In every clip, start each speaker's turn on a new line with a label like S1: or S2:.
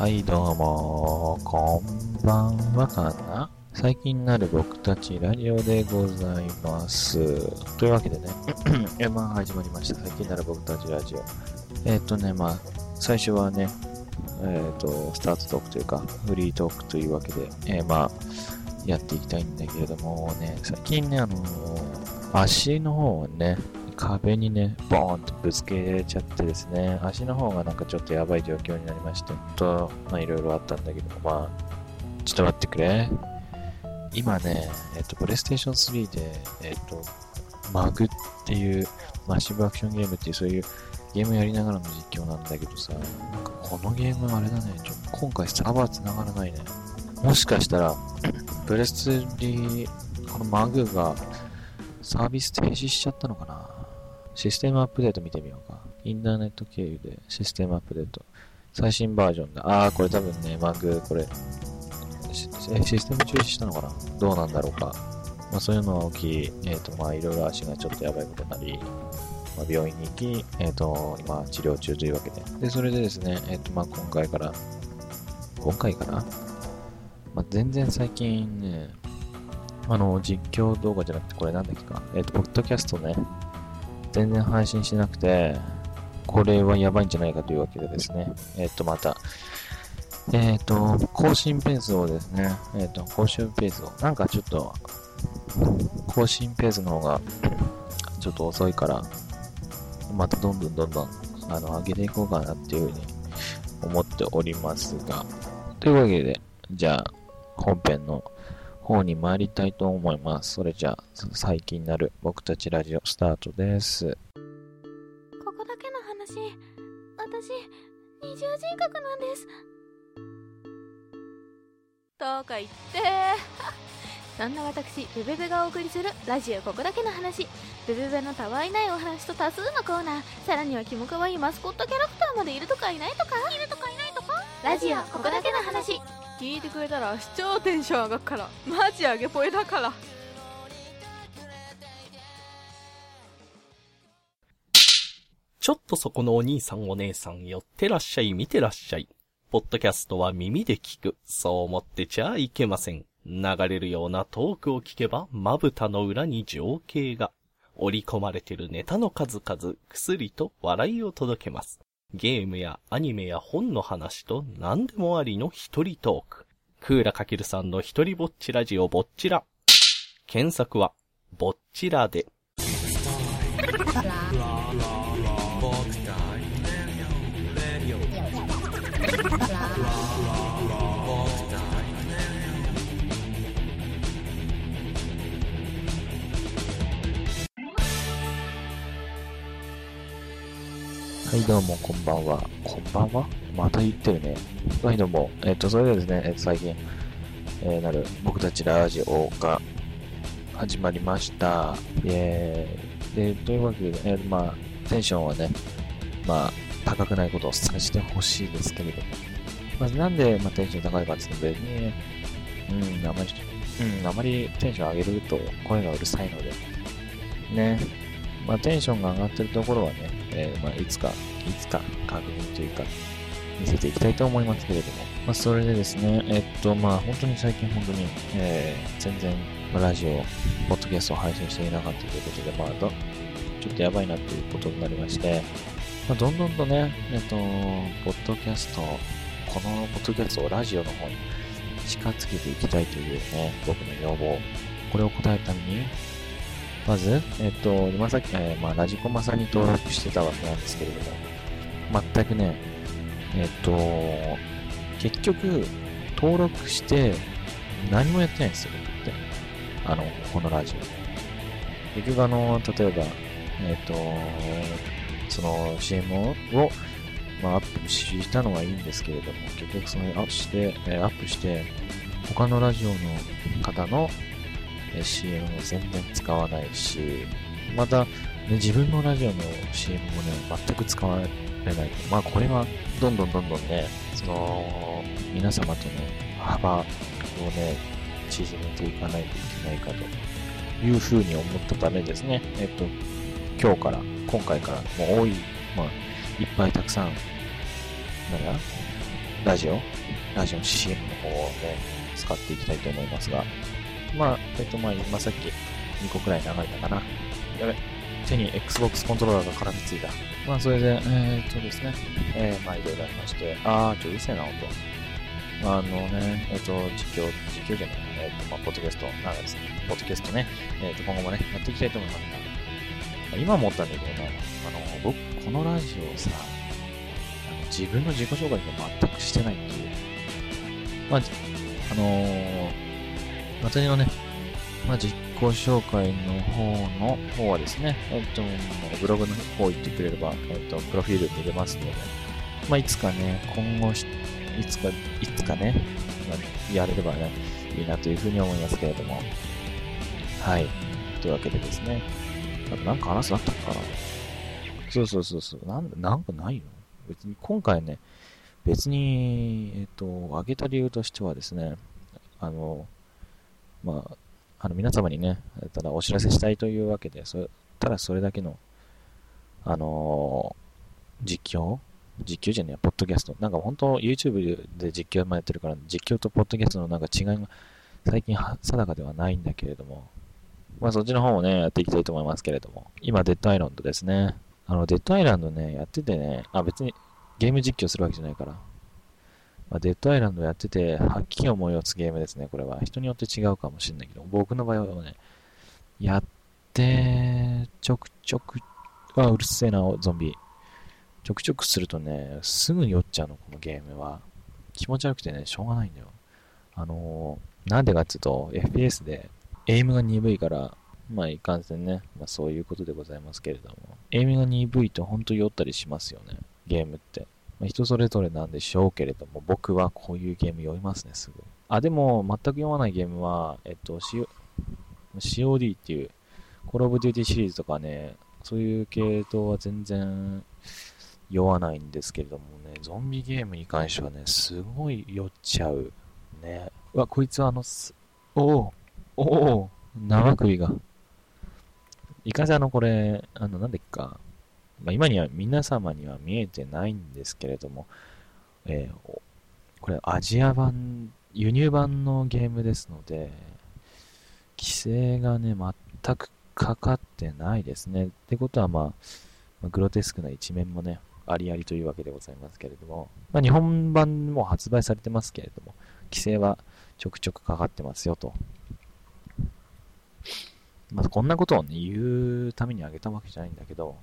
S1: はい、どうも、こんばんはかな最近なる僕たちラジオでございます。というわけでね、えまあ始まりました。最近なる僕たちラジオ。えっ、とね、まあ、最初はね、えっ、と、スタートトークというか、フリートークというわけで、えーまあ、やっていきたいんだけれどもね、最近ね、あの足の方をね、壁にね、ボーンとぶつけちゃってですね、足の方がなんかちょっとやばい状況になりまして、と、まあいろいろあったんだけど、まあ、ちょっと待ってくれ。今ね、えっと、プレイステーション3で、えっと、マグっていう、マッシブアクションゲームっていうそういうゲームやりながらの実況なんだけどさ、なんかこのゲームあれだね、ちょ今回サーバー繋がらないね。もしかしたら、プレス3、このマグがサービス停止しちゃったのかなシステムアップデート見てみようか。インターネット経由でシステムアップデート。最新バージョンだ。あー、これ多分ね、マグ、これ、システム中止したのかな？どうなんだろうか。まあそういうのは起き、えっ、とまあいろいろ足がちょっとやばいことになり、まあ、病院に行き、えっ、と、今治療中というわけで。で、それでですね、えっ、とまあ今回から、今回かな？まあ全然最近ね、あの、実況動画じゃなくて、これなんだっけか？えっ、と、ポッドキャストね、全然配信しなくて、これはやばいんじゃないかというわけでですね、えっ、と、また、えっ、と、更新ペースをですね、えっ、と、更新ペースを、なんかちょっと、更新ペースの方が、ちょっと遅いから、またどんどんどんどん、あの、上げていこうかなっていうふうに思っておりますが、というわけで、じゃあ、本編の方に参りたいと思います。それじゃあ、最近なる僕たちラジオスタートです。
S2: ここだけの話。私二重人格なんです。とか言って。そんな私ベベベがお送りするラジオここだけの話。ベベベのたわいないお話と多数のコーナー。さらにはキモかわいいマスコットキャラクターまでいるとかいないとか。いるとかいないとか。ラジオここだけの話聞いてくれたら視聴テンション上がっからマジ上げぽいだから
S3: ちょっとそこのお兄さんお姉さん寄ってらっしゃい見てらっしゃい。ポッドキャストは耳で聞く。そう思ってちゃいけません。流れるようなトークを聞けば、まぶたの裏に情景が。織り込まれてるネタの数々、薬と笑いを届けます。ゲームやアニメや本の話と何でもありの一人トーク。クーラかけるさんの一人ぼっちラジオぼっちら。検索は、ぼっちらで。
S1: い、どうも、こんばんは。こんばんは？また言ってるね。はい、どうも。えっ、と、それではですね、えっと最近、えーなる、僕たちラジオが始まりました。えー、で、というわけで、えーまあ、テンションはね、まあ、高くないことを伝えてほしいですけれども。まず、なんで、まあ、テンション高いかっていうと、別にね、うん、あまり、うん、あまりテンション上げると声がうるさいので、ね、まあ、テンションが上がってるところはね、えーまあ、いつか、いつか確認というか、見せていきたいと思いますけれども。まあ、それでですね、えっと、まあ、本当に最近本当に、えー全然、まラジオ、ポッドキャストを配信していなかったということで、まあ、どちょっとやばいなということになりまして、まあ、どんどんとね、えっと、ポッドキャスト、このポッドキャストをラジオの方に近づけていきたいというね、僕の要望。これを答えるために、まず、えっと、今さっき、えーまあ、ラジコマさんに登録してたわけなんですけれども、全くね、えっと、結局、登録して、何もやってないんですよ、僕って。あの、このラジオ。結局、あの、例えば、えっと、その CM を、まあ、アップしたのはいいんですけれども、結局そのアップして、えーアップして、他のラジオの方のえ CM も全然使わないし、また、ね、自分のラジオの CM もね、全く使われない。まあ、これは、どんどんどんどんね、その、皆様とね、幅をね、縮めていかないといけないかというふうに思ったためですね、えっと、今日から、今回から、もう多い、まあ、いっぱいたくさん、なんだラジオ、ラジオの CM の方をね、使っていきたいと思いますが、まあ、えっと、まあ、今さっき2個くらい流れたかな。やべ、手に Xbox コントローラーが絡みついた。まあ、それで、えー、っとですね、えー、まあ、いろいろありまして、あー、ちょ、うるせえな、音。あのね、えっと、実況、実況じゃない、えっと、まあ、ポッドキャスト、なんです。ね、ポッドキャストね、えっと、今後もね、やっていきたいと思いますが、今思ったんだけどね、あの、僕、このラジオをさ、あの自分の自己紹介とか全くしてないっていう。まあ、あのー、私のね、まあ、実己紹介の方の方はですね、えっと、ブログの方行ってくれれば、えっと、プロフィール見れますので、まあ、いつかね、今後いつか、いつかね、やれればね、いいなというふうに思いますけれども。はい。というわけでですね。あとなんか話すなったかな？そうそうそうそう。なん、なんかないの？別に今回ね、別に、えっ、と、挙げた理由としてはですね、あの、まあ、あの、皆様にね、ただお知らせしたいというわけで、そただそれだけの、あのー、実況？実況じゃねえポッドキャスト。なんか本当 YouTube で実況もやってるから、実況とポッドキャストのなんか違いが最近定かではないんだけれども、まあそっちの方もね、やっていきたいと思いますけれども、今デッドアイランドですね。あの、デッドアイランドね、やっててね、あ、別にゲーム実況するわけじゃないから、まあ、デッドアイランドやってて、はっきり思いをつゲームですね、これは。人によって違うかもしれないけど、僕の場合はね、やって、ちょくちょく、あ、うるせえな、ゾンビ。ちょくちょくするとね、すぐ酔っちゃうの、このゲームは。気持ち悪くてね、しょうがないんだよ。あのー、なんでかっていうと、FPS で、エイムが鈍いから、まあ、いかんせんね、まあ、そういうことでございますけれども、エイムが鈍いと本当酔ったりしますよね、ゲームって。まあ、人それぞれなんでしょうけれども、僕はこういうゲーム酔いますね、すぐ。あ、でも、全く酔わないゲームは、えっと、COD っていう、 Call of Duty シリーズとかね、そういう系統は全然酔わないんですけれどもね、ゾンビゲームに関してはね、すごい酔っちゃう。ね。うわ、こいつはあの、おおおお生首が。いかせあの、これ、あの、なんでっか、まあ、今には、皆様には見えてないんですけれども、えー、これ、アジア版、輸入版のゲームですので、規制がね、全くかかってないですね。ってことは、まあ、グロテスクな一面もね、ありありというわけでございますけれども、まあ、日本版も発売されてますけれども、規制はちょくちょくかかってますよと。まあ、こんなことをね、言うためにあげたわけじゃないんだけど、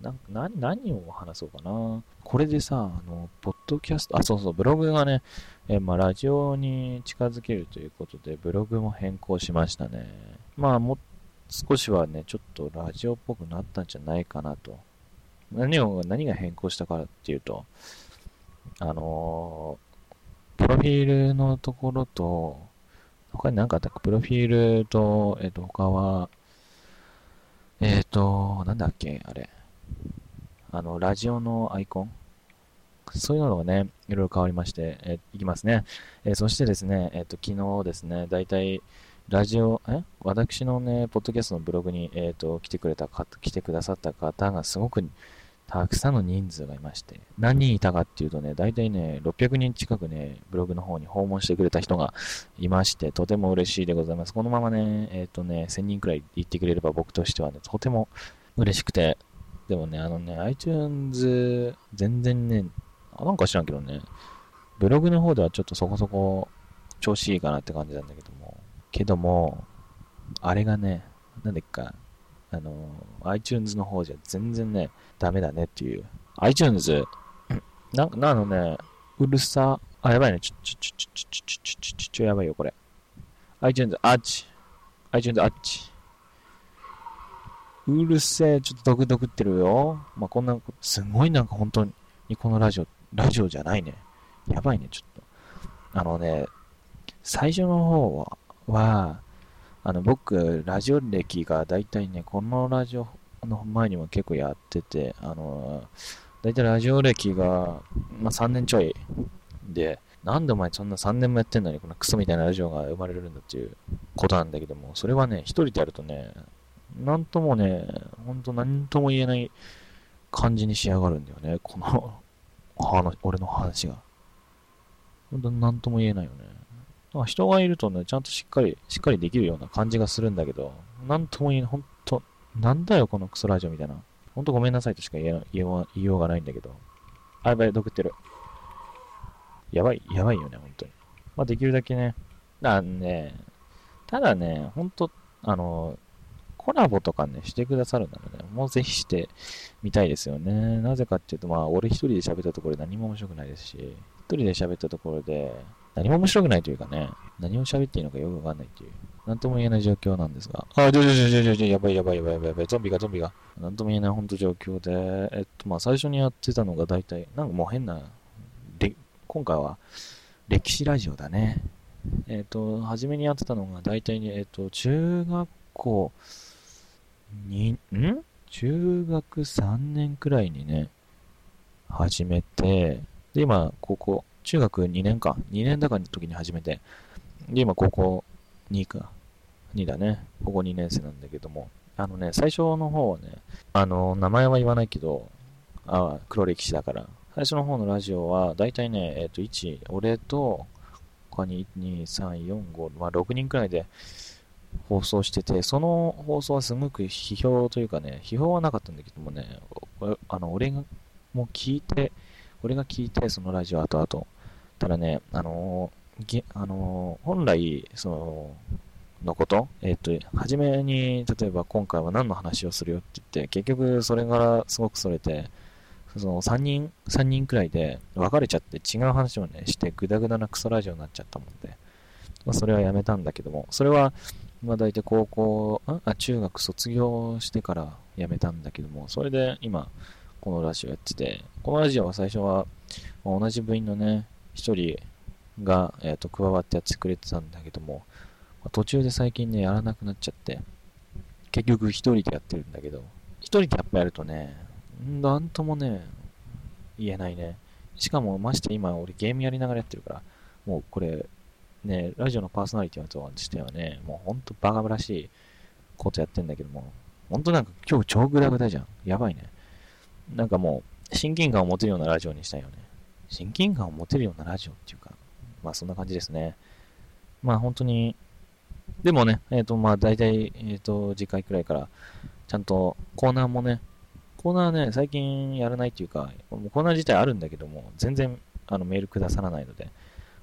S1: なんな何を話そうかな。これでさ、あの、ポッドキャスト、あ、そうそう、ブログがね、えまあ、ラジオに近づけるということで、ブログも変更しましたね。まあ、も少しはね、ちょっとラジオっぽくなったんじゃないかなと何を、何が変更したかっていうと、あのー、プロフィールのところと、他に何かあったか、プロフィールと、えっ、と、他は、えっ、と、なんだっけ、あれ。あの、ラジオのアイコン？そういうのがね、いろいろ変わりまして、えー、いきますね。え、そしてですね、えっ、と、昨日ですね、だいたい、ラジオ、え？私のね、ポッドキャストのブログに、えっ、と、来てくれた方、来てくださった方がすごくたくさんの人数がいまして、何人いたかっていうとね、大体ね、600人近くね、ブログの方に訪問してくれた人がいまして、とても嬉しいでございます。このままね、えっ、ー、とね、1000人くらい行ってくれれば僕としてはね、とても嬉しくて、でもね、あのね、iTunes、全然ね、なんか知らんけどね、ブログの方ではちょっとそこそこ調子いいかなって感じなんだけども、けども、あれがね、なんでっか、あの、iTunes の方じゃ全然ね、ダメだねっていう。iTunes、なんか、なのね、うるさ、あ、やばいね。ちょ、ちょ、ちょ、ちょ、ちょ、ちょ、ちょ、ちょ、ちょ、やばいよ、これ。iTunes、あっち。iTunes、あっち。うるせえ、ちょっとドクドクってるよ。まあ、こんな、すごいなんか本当に、このラジオ、ラジオじゃないね。やばいね、ちょっと。あのね、最初の方は、はあの、僕、ラジオ歴が大体ね、このラジオの前にも結構やってて、あの、大体ラジオ歴が、まあ、3年ちょいで、なんでお前そんな3年もやってんのに、このクソみたいなラジオが生まれるんだっていうことなんだけども、それはね、一人でやるとね、なんともね、ほんと何とも言えない感じに仕上がるんだよね、この、の俺の話が。本当なんとも言えないよね。まあ人がいるとね、ちゃんとしっかり、しっかりできるような感じがするんだけど、なんとも言えない、ほんと、なんだよこのクソラジオみたいな。ほんとごめんなさいとしか言え言いようがないんだけど。あ、やばい、毒ってる。やばい、やばいよね、本当に。まあできるだけね、あね、ただね、ほんと、あの、コラボとかね、してくださるならね、もうぜひしてみたいですよね。なぜかっていうと、まあ、俺一人で喋ったところで何も面白くないですし、一人で喋ったところで、何も面白くないというかね、何を喋っていいのかよくわかんないっていう、なんとも言えない状況なんですが、あ、ちょちょちょちょちょ、やばいやばいやばいやばいやばい、ゾンビがゾンビが、なんとも言えない本当状況で、えっと、まあ、最初にやってたのが大体、なんかもう変な、今回は、歴史ラジオだね。えっ、と、初めにやってたのが大体に、えっ、と、中学校に、ん？中学3年くらいにね、始めて、で、今、高校、中学2年か、2年だかの時に始めて、で、今、高校2か、2だね、高校2年生なんだけども、あのね、最初の方はね、あの、名前は言わないけど、あ黒歴史だから、最初の方のラジオは、だいたいね、えっ、と、1、俺と、他に1、2、3、4、5、まあ、6人くらいで放送してて、その放送はすごく批評というかね、批評はなかったんだけどもね、あの、俺が、も聞いて、俺が聞いて、そのラジオ後々、ただね、あのー、あのー、本来、その、のこと、えっ、ー、と、初めに、例えば今回は何の話をするよって言って、結局それからすごくそれて、その3人、3人くらいで別れちゃって違う話をね、してグダグダなクソラジオになっちゃったもんで、まあ、それはやめたんだけども、それは、まあ大体高校、あ、中学卒業してからやめたんだけども、それで今、このラジオやってて、このラジオは最初は、同じ部員のね、一人が、えーと、加わってやってくれてたんだけども、途中で最近ね、やらなくなっちゃって、結局一人でやってるんだけど、一人でやっぱやるとね、なんともね、言えないね。しかも、まして今、俺ゲームやりながらやってるから、もうこれ、ね、ラジオのパーソナリティとしてはね、もうほんとバカバらしいことやってんだけども、ほんとなんか今日超グダグダじゃん。やばいね。なんかもう、親近感を持てるようなラジオにしたいよね。親近感を持てるようなラジオっていうか、まあそんな感じですね。まあ本当に、でもね、えっ、ー、とまあ大体、えっ、ー、と次回くらいから、ちゃんとコーナーもね、コーナーね、最近やらないっていうか、もうコーナー自体あるんだけども、全然あのメールくださらないので、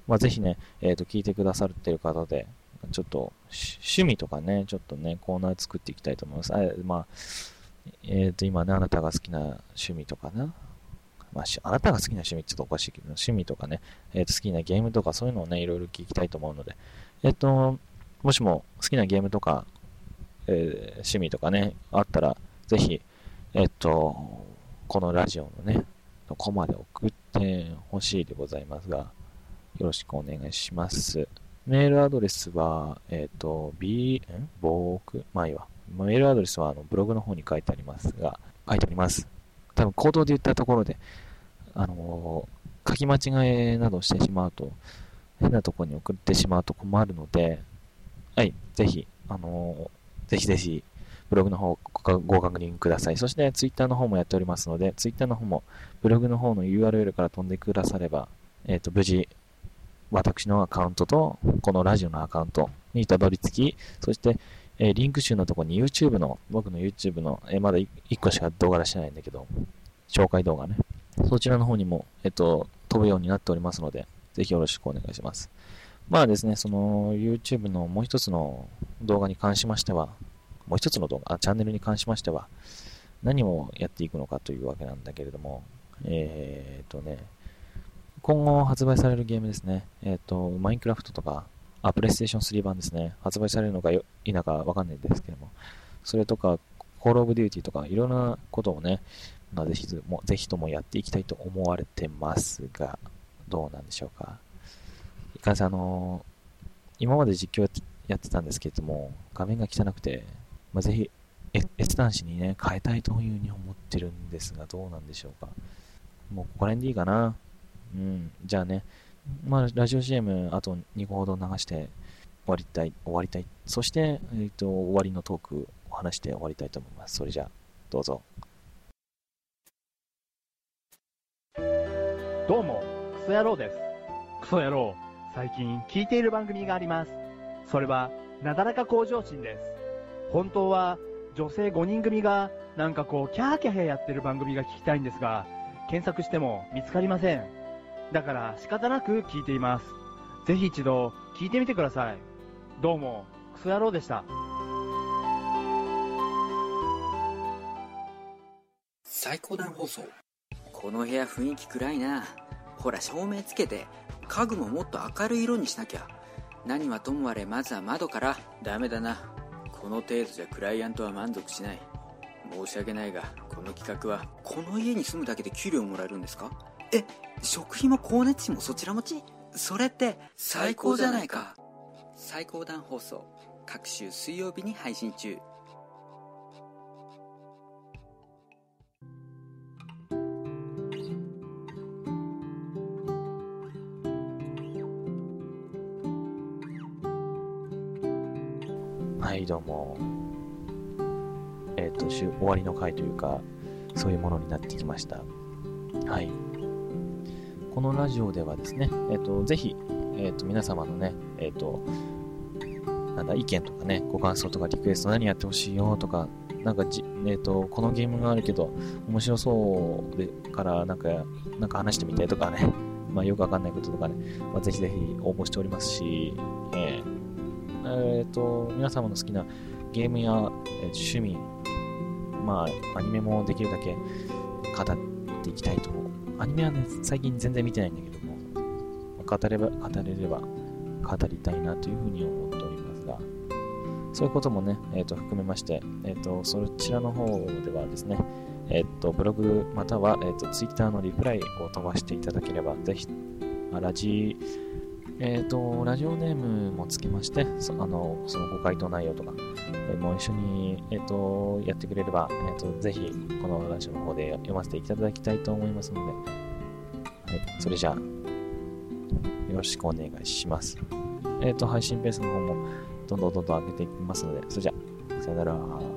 S1: まあ、ぜひね、えっ、ー、と、聞いてくださってる方で、ちょっと、趣味とかね、ちょっとね、コーナー作っていきたいと思います。あまあ、えっ、ー、と、今ね、あなたが好きな趣味とかな、まあ、あなたが好きな趣味って言うとおかしいけど、趣味とかね、えっ、ー、と、好きなゲームとかそういうのをね、いろいろ聞きたいと思うので、えっ、と、もしも好きなゲームとか、えー、趣味とかね、あったら、ぜひ、えっと、このラジオのね、のコマで送ってほしいでございますが、よろしくお願いします。メールアドレスは、えっ、と、b、ん？僕、まあいいわ。メールアドレスはあのブログの方に書いてありますが、書いてあります。多分、口頭で言ったところで、あのー、書き間違いなどしてしまうと、変なところに送ってしまうと困るので、はい、ぜひ、あのー、ぜひぜひ、ブログの方ご確認ください。そして、ツイッターの方もやっておりますので、ツイッターの方もブログの方の URL から飛んでくだされば、えっ、ー、と、無事、私のアカウントと、このラジオのアカウントにたどり着き、そして、え、リンク集のところに YouTube の、僕の YouTube の、え、まだ1個しか動画出してないんだけど、紹介動画ね。そちらの方にも、えっ、と、飛ぶようになっておりますので、ぜひよろしくお願いします。まあですね、その YouTube のもう一つの動画に関しましては、もう一つの動画、あチャンネルに関しましては、何をやっていくのかというわけなんだけれども、えっ、とね、今後発売されるゲームですね。えっ、ー、と、マインクラフトとか、あ、プレイステーション3版ですね。発売されるのか否かわかんないんですけども、それとか、コールオブデューティーとか、いろんなことをね、まあ、ぜひも、ぜひともやっていきたいと思われてますが、どうなんでしょうか。いかんせん、あのー、今まで実況やってたんですけれども、画面が汚くて、まあ、ぜひ、閲覧紙にね、変えたいというふうに思ってるんですが、どうなんでしょうか？もうここら辺でいいかな。うん、じゃあね、まあ、ラジオ CM あと2個ほど流して終わりたい、終わりたい。そして、えっ、と、終わりのトークを話して終わりたいと思います。それじゃあ、どうぞ。
S4: どうも、クソ野郎です。クソ野郎、最近聞いている番組があります。それは、なだらか向上心です。本当は、女性5人組が、なんかこう、キャーキャーやってる番組が聞きたいんですが、検索しても見つかりません。だから仕方なく聞いています。ぜひ一度聞いてみてください。どうも、クソ野郎でした。
S5: 最高段放送。この部屋雰囲気暗いな。ほら照明つけて家具ももっと明るい色にしなきゃ。何はともあれまずは窓から。ダメだな。この程度じゃクライアントは満足しない。申し訳ないがこの企画はこの家に住むだけで給料もらえるんですか？え食費も光熱費もそちら持ち？それって最高じゃないか最高段放送各週水曜日に配信中
S1: はい、どうも。えっ、と、終わりの回というか、そういうものになってきました。はい。このラジオではですね、えっ、と、ぜひ、えっ、と、皆様のね、えっ、と、なんだ、意見とかね、ご感想とかリクエスト何やってほしいよとか、なんかじ、えっ、と、このゲームがあるけど、面白そうでから、なんか、なんか話してみたいとかね、まあよくわかんないこととかね、まあ、ぜひぜひ応募しておりますし、えーえっ、と、皆様の好きなゲームや、え趣味、まあ、アニメもできるだけ語っていきたいと。アニメはね、最近全然見てないんだけども、語れば、語れれば語りたいなというふうに思っておりますが、そういうこともね、えっ、と、含めまして、えっ、と、そちらの方ではですね、えっ、と、ブログまたは、えっ、と、Twitter のリプライを飛ばしていただければ、ぜひ、ラジえっ、と、ラジオネームもつけまして、そあのそのご回答内容とか、えーもう一緒に、えっ、と、やってくれれば、えっ、と、ぜひ、このラジオの方で読ませていただきたいと思いますので、はい、それじゃあ、よろしくお願いします。えっ、と、配信ペースの方も、どんどんどんどん上げていきますので、それじゃあ、さよなら。